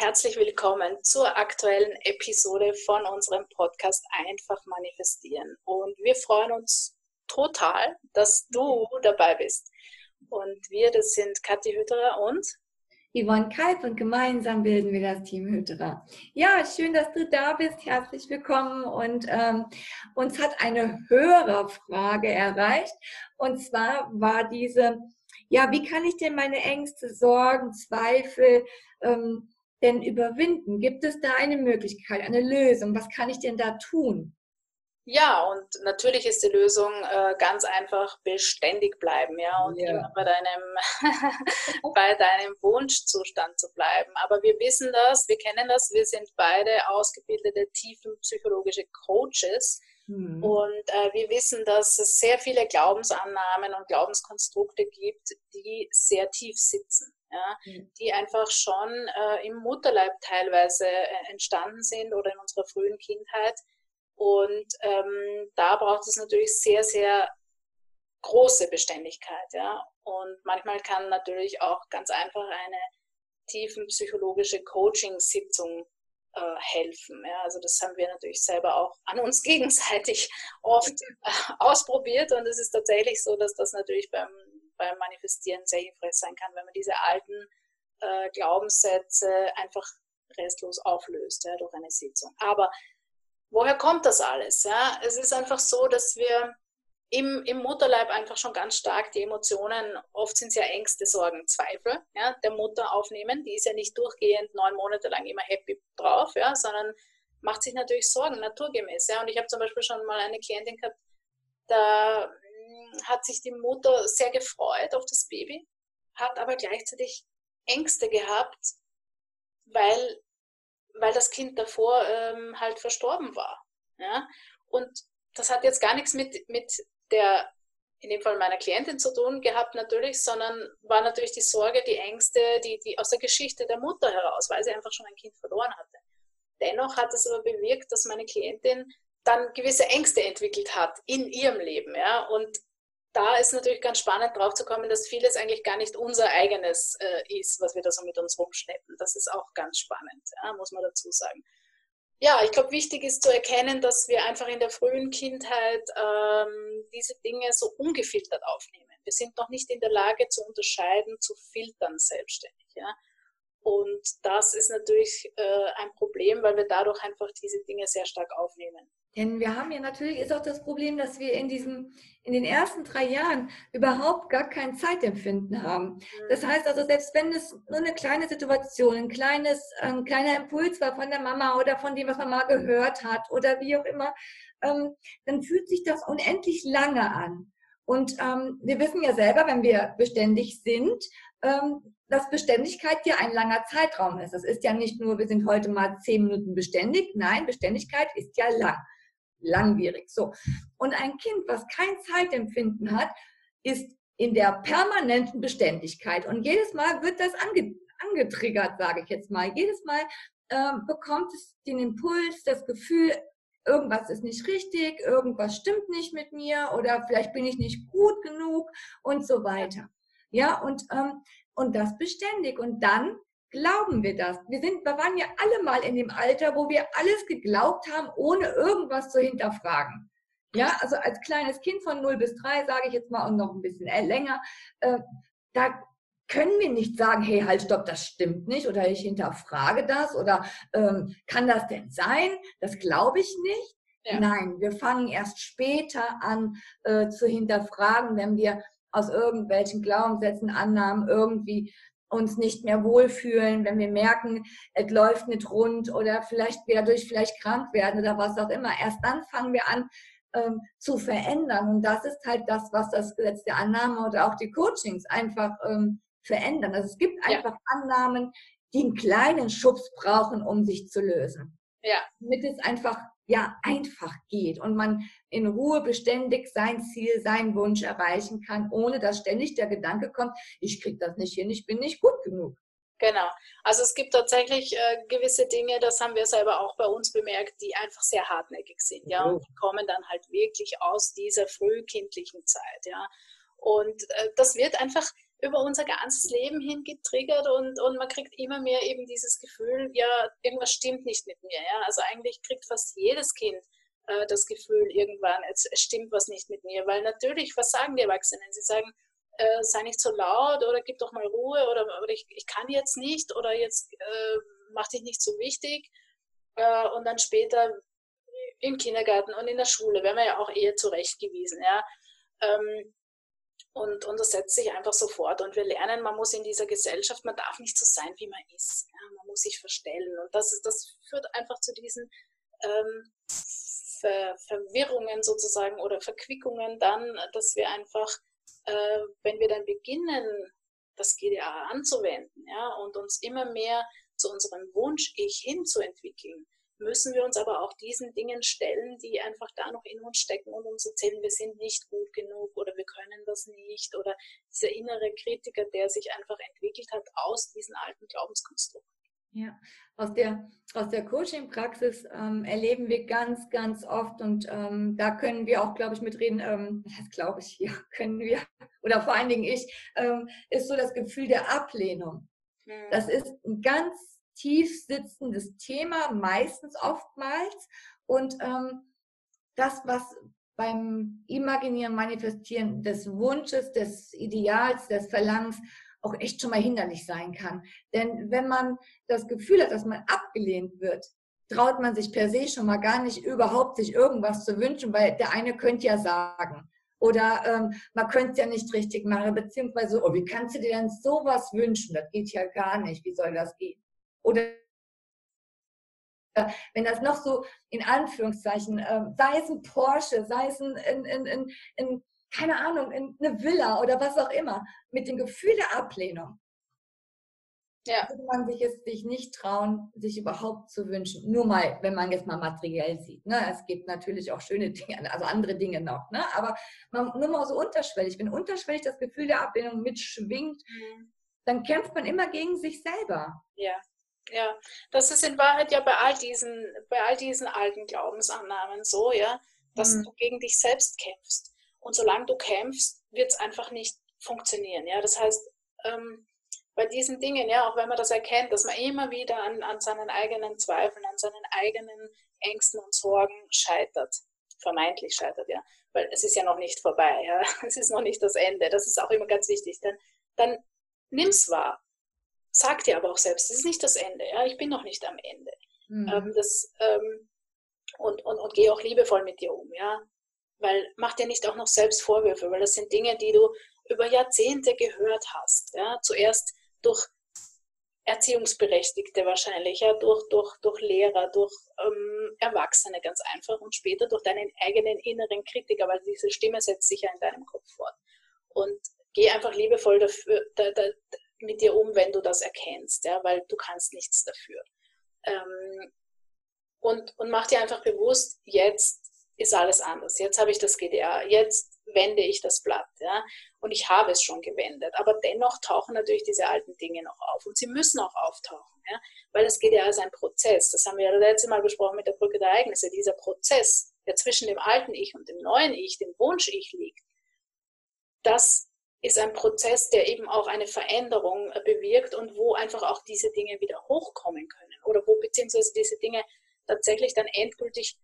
herzlich willkommen zur aktuellen Episode von unserem Podcast Einfach manifestieren. Und wir freuen uns total, dass du dabei bist. Und wir, das sind Kathi Hütterer und Yvonne Kalb und gemeinsam bilden wir das Team Hydra. Ja, schön, dass du da bist. Herzlich willkommen. Und ähm, uns hat eine Hörerfrage erreicht. Und zwar war diese, ja, wie kann ich denn meine Ängste, Sorgen, Zweifel ähm, denn überwinden? Gibt es da eine Möglichkeit, eine Lösung? Was kann ich denn da tun? Ja, und natürlich ist die Lösung äh, ganz einfach beständig bleiben, ja, und ja. immer bei deinem, bei deinem Wunschzustand zu bleiben. Aber wir wissen das, wir kennen das, wir sind beide ausgebildete tiefenpsychologische Coaches. Mhm. Und äh, wir wissen, dass es sehr viele Glaubensannahmen und Glaubenskonstrukte gibt, die sehr tief sitzen. Ja, mhm. die einfach schon äh, im Mutterleib teilweise äh, entstanden sind oder in unserer frühen Kindheit, und ähm, da braucht es natürlich sehr, sehr große Beständigkeit. Ja? Und manchmal kann natürlich auch ganz einfach eine tiefen psychologische Coaching-Sitzung äh, helfen. Ja? Also das haben wir natürlich selber auch an uns gegenseitig oft äh, ausprobiert. Und es ist tatsächlich so, dass das natürlich beim, beim Manifestieren sehr hilfreich sein kann, wenn man diese alten äh, Glaubenssätze einfach restlos auflöst ja, durch eine Sitzung. Aber woher kommt das alles? Ja? Es ist einfach so, dass wir im, im Mutterleib einfach schon ganz stark die Emotionen, oft sind es ja Ängste, Sorgen, Zweifel, ja, der Mutter aufnehmen. Die ist ja nicht durchgehend neun Monate lang immer happy drauf, ja, sondern macht sich natürlich Sorgen, naturgemäß. Ja. Und ich habe zum Beispiel schon mal eine Klientin gehabt, da hat sich die Mutter sehr gefreut auf das Baby, hat aber gleichzeitig Ängste gehabt, weil weil das Kind davor ähm, halt verstorben war. Ja? Und das hat jetzt gar nichts mit, mit der, in dem Fall meiner Klientin zu tun gehabt natürlich, sondern war natürlich die Sorge, die Ängste, die, die aus der Geschichte der Mutter heraus, weil sie einfach schon ein Kind verloren hatte. Dennoch hat es aber bewirkt, dass meine Klientin dann gewisse Ängste entwickelt hat in ihrem Leben. Ja? Und da ist natürlich ganz spannend drauf zu kommen, dass vieles eigentlich gar nicht unser eigenes äh, ist, was wir da so mit uns rumschleppen. Das ist auch ganz spannend, ja, muss man dazu sagen. Ja, ich glaube, wichtig ist zu erkennen, dass wir einfach in der frühen Kindheit ähm, diese Dinge so ungefiltert aufnehmen. Wir sind noch nicht in der Lage zu unterscheiden, zu filtern selbstständig. Ja? Und das ist natürlich äh, ein Problem, weil wir dadurch einfach diese Dinge sehr stark aufnehmen. Denn wir haben ja natürlich ist auch das Problem, dass wir in diesem, in den ersten drei Jahren überhaupt gar kein Zeitempfinden haben. Das heißt also, selbst wenn es nur eine kleine Situation, ein kleines, ein kleiner Impuls war von der Mama oder von dem, was man mal gehört hat oder wie auch immer, ähm, dann fühlt sich das unendlich lange an. Und ähm, wir wissen ja selber, wenn wir beständig sind, ähm, dass Beständigkeit ja ein langer Zeitraum ist. Das ist ja nicht nur, wir sind heute mal zehn Minuten beständig. Nein, Beständigkeit ist ja lang, langwierig. So. Und ein Kind, was kein Zeitempfinden hat, ist in der permanenten Beständigkeit. Und jedes Mal wird das ange angetriggert, sage ich jetzt mal. Jedes Mal ähm, bekommt es den Impuls, das Gefühl, irgendwas ist nicht richtig, irgendwas stimmt nicht mit mir oder vielleicht bin ich nicht gut genug und so weiter. Ja, und, ähm, und das beständig. Und dann glauben wir das. Wir sind, wir waren ja alle mal in dem Alter, wo wir alles geglaubt haben, ohne irgendwas zu hinterfragen. Ja, also als kleines Kind von 0 bis 3, sage ich jetzt mal, und noch ein bisschen länger, äh, da können wir nicht sagen, hey, halt, stopp, das stimmt nicht oder ich hinterfrage das oder ähm, kann das denn sein? Das glaube ich nicht. Ja. Nein, wir fangen erst später an äh, zu hinterfragen, wenn wir aus irgendwelchen Glaubenssätzen, Annahmen irgendwie uns nicht mehr wohlfühlen, wenn wir merken, es läuft nicht rund oder vielleicht wir dadurch vielleicht krank werden oder was auch immer. Erst dann fangen wir an ähm, zu verändern. Und das ist halt das, was das Gesetz der Annahme oder auch die Coachings einfach ähm, verändern. Also es gibt einfach ja. Annahmen, die einen kleinen Schubs brauchen, um sich zu lösen. Ja. Damit es einfach ja einfach geht und man in Ruhe beständig sein Ziel, seinen Wunsch erreichen kann, ohne dass ständig der Gedanke kommt, ich kriege das nicht hin, ich bin nicht gut genug. Genau. Also es gibt tatsächlich äh, gewisse Dinge, das haben wir selber auch bei uns bemerkt, die einfach sehr hartnäckig sind, ja, und die kommen dann halt wirklich aus dieser frühkindlichen Zeit, ja. Und äh, das wird einfach, über unser ganzes Leben hin getriggert und, und man kriegt immer mehr eben dieses Gefühl, ja, irgendwas stimmt nicht mit mir. Ja? Also eigentlich kriegt fast jedes Kind äh, das Gefühl irgendwann, es, es, stimmt was nicht mit mir. Weil natürlich, was sagen die Erwachsenen? Sie sagen, äh, sei nicht so laut oder gib doch mal Ruhe oder, oder ich, ich kann jetzt nicht oder jetzt äh, mach dich nicht so wichtig. Äh, und dann später im Kindergarten und in der Schule werden wir ja auch eher zurechtgewiesen. Ja? Ähm, und, und das setzt sich einfach so fort. Und wir lernen, man muss in dieser Gesellschaft, man darf nicht so sein, wie man ist. Ja? Man muss sich verstellen. Und das, das führt einfach zu diesen ähm, Ver Verwirrungen sozusagen oder Verquickungen dann, dass wir einfach, äh, wenn wir dann beginnen, das GDA anzuwenden ja, und uns immer mehr zu unserem Wunsch-Ich hinzuentwickeln, müssen wir uns aber auch diesen Dingen stellen, die einfach da noch in uns stecken und uns erzählen, wir sind nicht gut können das nicht oder dieser innere Kritiker, der sich einfach entwickelt hat aus diesen alten Glaubenskonstrukten. Ja, aus der, aus der Coaching-Praxis ähm, erleben wir ganz, ganz oft und ähm, da können wir auch, glaube ich, mitreden, ähm, das glaube ich, ja, können wir, oder vor allen Dingen ich, ähm, ist so das Gefühl der Ablehnung. Mhm. Das ist ein ganz tief sitzendes Thema, meistens oftmals. Und ähm, das, was beim Imaginieren, Manifestieren des Wunsches, des Ideals, des Verlangens auch echt schon mal hinderlich sein kann. Denn wenn man das Gefühl hat, dass man abgelehnt wird, traut man sich per se schon mal gar nicht überhaupt sich irgendwas zu wünschen, weil der eine könnte ja sagen. Oder ähm, man könnte es ja nicht richtig machen, beziehungsweise, oh, wie kannst du dir denn sowas wünschen? Das geht ja gar nicht. Wie soll das gehen? Oder wenn das noch so in Anführungszeichen, äh, sei es ein Porsche, sei es ein, ein, ein, ein, ein keine Ahnung, in eine Villa oder was auch immer, mit dem Gefühl der Ablehnung, ja. würde man sich es sich nicht trauen, sich überhaupt zu wünschen. Nur mal, wenn man jetzt mal materiell sieht. Ne? Es gibt natürlich auch schöne Dinge, also andere Dinge noch. Ne? Aber man, nur mal so unterschwellig. Wenn unterschwellig das Gefühl der Ablehnung mitschwingt, mhm. dann kämpft man immer gegen sich selber. Ja. Ja, das ist in Wahrheit ja bei all diesen, bei all diesen alten Glaubensannahmen so, ja, dass mhm. du gegen dich selbst kämpfst. Und solange du kämpfst, wird es einfach nicht funktionieren. Ja? Das heißt, ähm, bei diesen Dingen, ja, auch wenn man das erkennt, dass man immer wieder an, an seinen eigenen Zweifeln, an seinen eigenen Ängsten und Sorgen scheitert, vermeintlich scheitert, ja, weil es ist ja noch nicht vorbei, ja, es ist noch nicht das Ende, das ist auch immer ganz wichtig, dann, dann nimm's wahr, sag dir aber auch selbst, es ist nicht das Ende, ja, ich bin noch nicht am Ende. Mhm. Ähm, das, ähm, und, und, und geh auch liebevoll mit dir um, ja, weil mach dir nicht auch noch selbst Vorwürfe, weil das sind Dinge, die du über Jahrzehnte gehört hast. Ja? Zuerst durch Erziehungsberechtigte wahrscheinlich, ja? durch, durch, durch Lehrer, durch ähm, Erwachsene ganz einfach und später durch deinen eigenen inneren Kritiker, weil diese Stimme setzt sich ja in deinem Kopf fort. Und geh einfach liebevoll dafür, da, da, mit dir um, wenn du das erkennst, ja? weil du kannst nichts dafür. Ähm, und, und mach dir einfach bewusst, jetzt ist alles anders. Jetzt habe ich das GDA, jetzt wende ich das Blatt. Ja? Und ich habe es schon gewendet. Aber dennoch tauchen natürlich diese alten Dinge noch auf. Und sie müssen auch auftauchen. Ja? Weil das GDA ist ein Prozess. Das haben wir ja das letzte Mal besprochen mit der Brücke der Ereignisse. Dieser Prozess, der zwischen dem alten Ich und dem neuen Ich, dem Wunsch-Ich liegt, das ist ein Prozess, der eben auch eine Veränderung bewirkt und wo einfach auch diese Dinge wieder hochkommen können. Oder wo beziehungsweise diese Dinge tatsächlich dann endgültig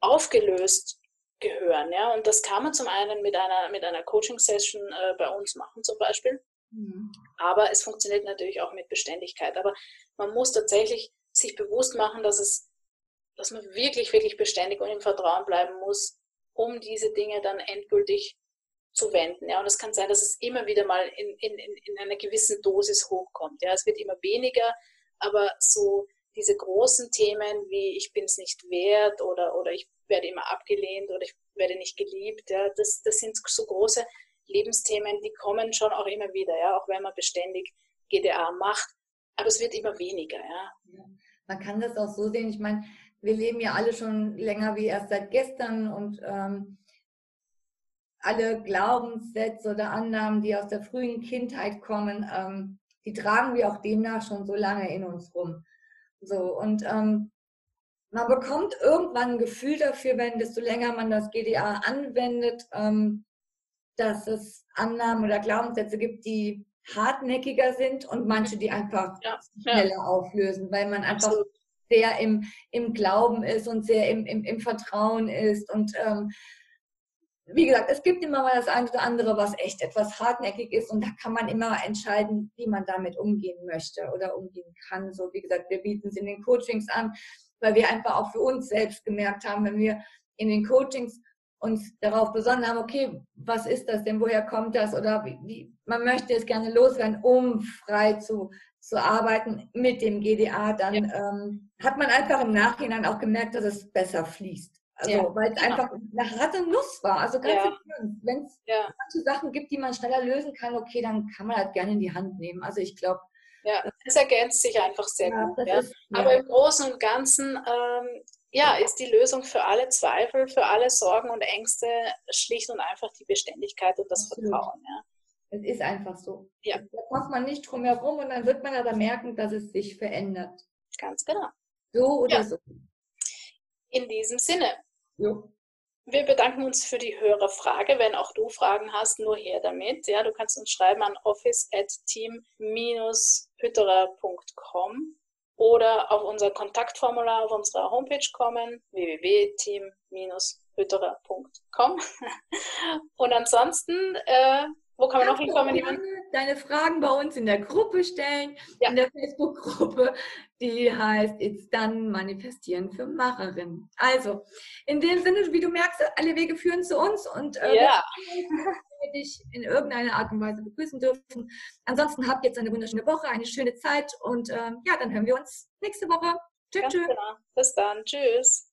aufgelöst gehören. Ja? Und das kann man zum einen mit einer, mit einer Coaching-Session äh, bei uns machen zum Beispiel. Mhm. Aber es funktioniert natürlich auch mit Beständigkeit. Aber man muss tatsächlich sich bewusst machen, dass es, dass man wirklich, wirklich beständig und im Vertrauen bleiben muss, um diese Dinge dann endgültig zu wenden. Ja, und es kann sein, dass es immer wieder mal in, in, in einer gewissen Dosis hochkommt. Ja, es wird immer weniger, aber so diese großen Themen wie ich bin es nicht wert oder, oder ich werde immer abgelehnt oder ich werde nicht geliebt, ja, das, das sind so große Lebensthemen, die kommen schon auch immer wieder, ja, auch wenn man beständig GDA macht, aber es wird immer weniger, ja. ja. Man kann das auch so sehen, ich meine, wir leben ja alle schon länger wie erst seit gestern und ähm, alle Glaubenssätze oder Annahmen, die aus der frühen Kindheit kommen, ähm, die tragen wir auch demnach schon so lange in uns rum. So, und ähm, man bekommt irgendwann ein Gefühl dafür, wenn desto länger man das GDA anwendet, ähm, dass es Annahmen oder Glaubenssätze gibt, die hartnäckiger sind und manche, die einfach ja, schneller ja. auflösen, weil man einfach Absolut. sehr im, im Glauben ist und sehr im, im, im Vertrauen ist. Und ähm, wie gesagt, es gibt immer mal das eine oder andere, was echt etwas hartnäckig ist und da kann man immer entscheiden, wie man damit umgehen möchte oder umgehen kann. So wie gesagt, wir bieten es in den Coachings an, weil wir einfach auch für uns selbst gemerkt haben, wenn wir in den Coachings uns darauf besonnen haben, okay, was ist das denn, woher kommt das oder wie, man möchte es gerne loswerden, um frei zu, zu arbeiten mit dem GDA, dann ja. ähm, hat man einfach im Nachhinein auch gemerkt, dass es besser fließt. Also ja. weil es einfach nach Rat und Nuss war. Also ganz ja. wenn es ja. manche Sachen gibt, die man schneller lösen kann, okay, dann kann man das gerne in die Hand nehmen. Also ich glaube, ja, es ergänzt sich einfach sehr gut. Ist, Aber im Großen und Ganzen ähm, ja, ist die Lösung für alle Zweifel, für alle Sorgen und Ängste schlicht und einfach die Beständigkeit und das Absolut. Vertrauen. Ja. Es ist einfach so. Ja. Da kommt man nicht drum herum und dann wird man aber merken, dass es sich verändert. Ganz genau. So oder so. In diesem Sinne. Jo. Wir bedanken uns für die höhere Frage. Wenn auch du Fragen hast, nur her damit. Ja, du kannst uns schreiben an office at team-hütterer.com oder auf unser Kontaktformular auf unserer Homepage kommen, www.team-hütterer.com. Und ansonsten, äh, wo kann man noch hinkommen? Deine Fragen bei uns in der Gruppe stellen, ja. in der Facebook-Gruppe, die heißt It's Done Manifestieren für Macherinnen. Also, in dem Sinne, wie du merkst, alle Wege führen zu uns und äh, ja wir dich in irgendeiner Art und Weise begrüßen dürfen. Ansonsten habt jetzt eine wunderschöne Woche, eine schöne Zeit und ähm, ja, dann hören wir uns nächste Woche. Tschüss. Genau. Bis dann. Tschüss.